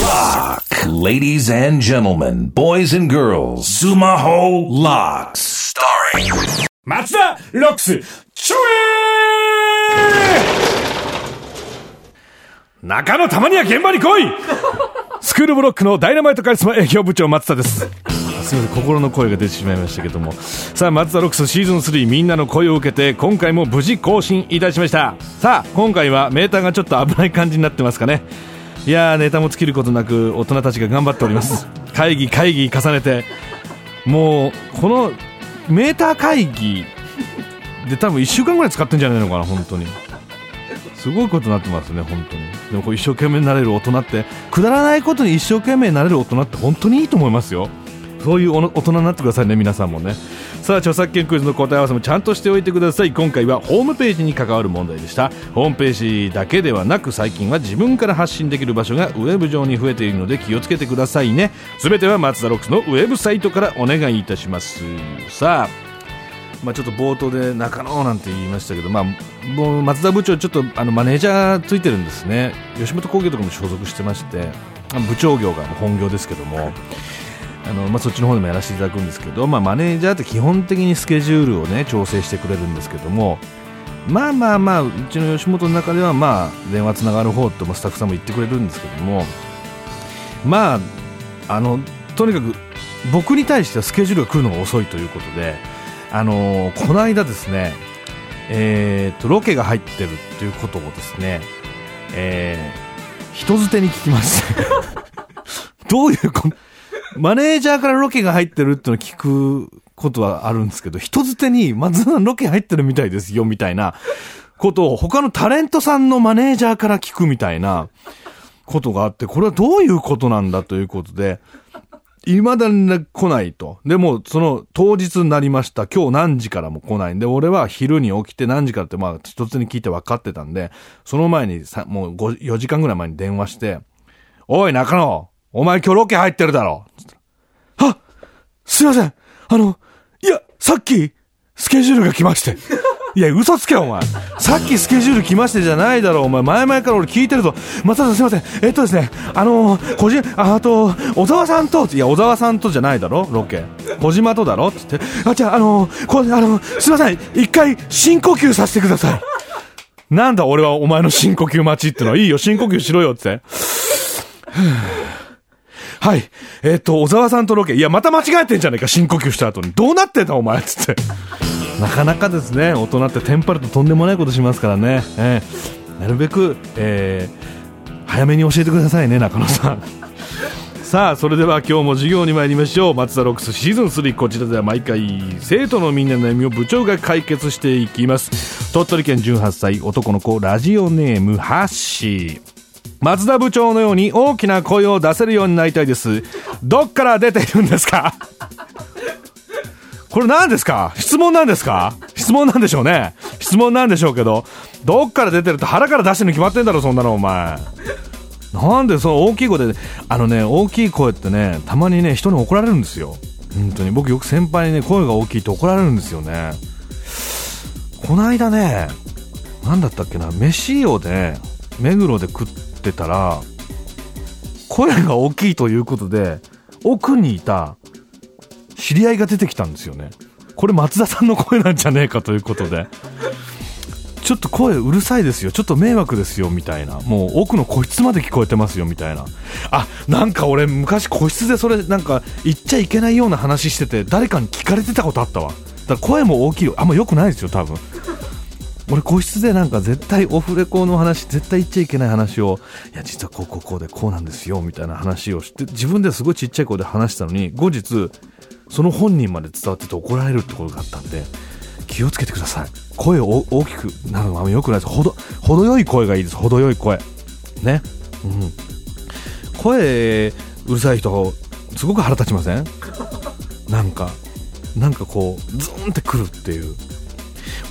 Lock. Ladies and gentlemen, boys and girls, Sumaho Locks. Starring 松田ロックス、ちょえ中野たまには現場に来いスクールブロックのダイナマイトカリスマ営業部長松田です。すみません、心の声が出てしまいましたけども。さあ、松田ロックスシーズン3みんなの声を受けて、今回も無事更新いたしました。さあ、今回はメーターがちょっと危ない感じになってますかね。いやー、ネタも尽きることなく、大人たちが頑張っております。会議、会議重ねて、もう、この、メーター会議で多分1週間ぐらい使ってんじゃないのかな、本当に。すごいことになってますね、本当に。でもこう一生懸命になれる大人って、くだらないことに一生懸命になれる大人って本当にいいと思いますよ。そういう大人になってくださいね、皆さんもね。さあ、著作権クイズの答え合わせもちゃんとしておいてください。今回はホームページに関わる問題でした。ホームページだけではなく、最近は自分から発信できる場所がウェブ上に増えているので気をつけてくださいね。すべては松田ロックスのウェブサイトからお願いいたします。さあ、まあ、ちょっと冒頭で中野なんて言いましたけど、まあ、もう松田部長、ちょっとあのマネージャーついてるんですね、吉本興業とかも所属してまして、部長業が本業ですけども、あのまあ、そっちの方でもやらせていただくんですけど、まあ、マネージャーって基本的にスケジュールを、ね、調整してくれるんですけども、まあまあまあ、うちの吉本の中では、まあ、電話つながる方ともスタッフさんも言ってくれるんですけども、まあ、あのとにかく僕に対してはスケジュールが来るのが遅いということで。あのこの間ですね、えーとロケが入ってるということをですね、えー人づてに聞きました。どういうこマネージャーからロケが入ってるっての聞くことはあるんですけど、人づてに松田さんロケ入ってるみたいですよみたいなことを他のタレントさんのマネージャーから聞くみたいなことがあって、これはどういうことなんだということで、未だに来ないと。でも、その当日になりました。今日何時からも来ないんで、俺は昼に起きて何時からって、まあ、一つに聞いて分かってたんで、その前にさ、もう4時間ぐらい前に電話して、おい、中野お前今日ロケ入ってるだろつったらあすいませんあの、いや、さっき、スケジュールが来まして。いや、嘘つけ、お前。さっきスケジュール来ましてじゃないだろ、お前。前々から俺聞いてるぞ。松田さんすいません。えっとですね、あのー、個人、あと、小沢さんと、いや、小沢さんとじゃないだろ、ロケ。小島とだろつって。あ、じゃあ、あのー、こ、あのー、すいません。一回、深呼吸させてください。なんだ、俺はお前の深呼吸待ちってのは。いいよ、深呼吸しろよ、って。はい。えっ、と、小沢さんとロケ。いや、また間違えてんじゃねえか、深呼吸した後に。どうなってんだ、お前つって。なかなかですね、大人ってテンパるととんでもないことしますからね。ええなるべく、えー早めに教えてくださいね、中野さん。さあ、それでは今日も授業に参りましょう。松田ロックスシーズン3、こちらでは毎回、生徒のみんなの悩みを部長が解決していきます。鳥取県18歳、男の子、ラジオネーム、ハッシー。松田部長のように大きな声を出せるようになりたいです。どっから出ているんですか？これ何ですか？質問なんですか？質問なんでしょうね質問なんでしょうけど、どっから出てるって腹から出してるの決まってんだろ、そんなのお前。なんでその大きい声で、あのね、大きい声ってね、たまにね、人に怒られるんですよ。本当に。僕よく先輩にね、声が大きいって怒られるんですよね。この間ね、なんだったっけな、飯をね、目黒で食ってたら、声が大きいということで、奥にいた知り合いが出てきたんですよね。これ松田さんの声なんじゃねえかということで。ちょっと声うるさいですよ。ちょっと迷惑ですよ、みたいな。もう奥の個室まで聞こえてますよ、みたいな。あ、なんか俺昔個室でそれなんか言っちゃいけないような話してて、誰かに聞かれてたことあったわ。だから声も大きい。あんま良くないですよ、多分。俺個室でなんか絶対オフレコの話絶対言っちゃいけない話をいや実はこうこうこうでこうなんですよみたいな話をして自分ですごいちっちゃい声で話したのに後日その本人まで伝わってて怒られるってことがあったんで気をつけてください。声を大きくなるのはよくないです。ほど程よい声がいいです。程よい声。ね。うん。声うるさい人すごく腹立ちません？なんかなんかこうズーンってくるっていう。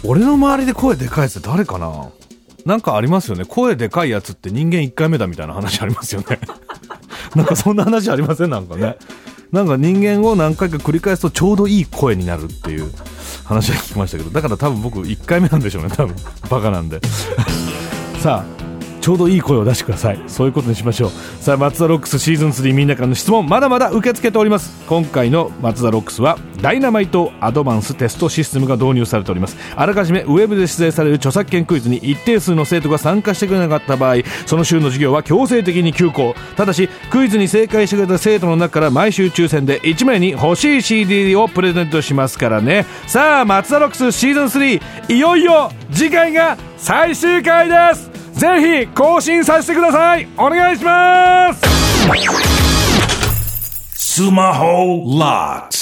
俺の周りで声でかいやつ誰かな？なんかありますよね。声でかいやつって人間1回目だみたいな話ありますよね。なんかそんな話ありません？なんかね。なんか人間を何回か繰り返すとちょうどいい声になるっていう話は聞きましたけど。だから多分僕1回目なんでしょうね多分。バカなんで。さあちょうどいい声を出してください。そういうことにしましょう。さあ松田ロックスシーズン3みんなからの質問まだまだ受け付けております。今回の松田ロックスはダイナマイトアドバンステストシステムが導入されております。あらかじめウェブで出題される著作権クイズに一定数の生徒が参加してくれなかった場合その週の授業は強制的に休校。ただしクイズに正解してくれた生徒の中から毎週抽選で1名に欲しい CD をプレゼントしますからね。さあ松田ロックスシーズン3いよいよ次回が最終回ですぜひ更新させてください。お願いします。スマホラッ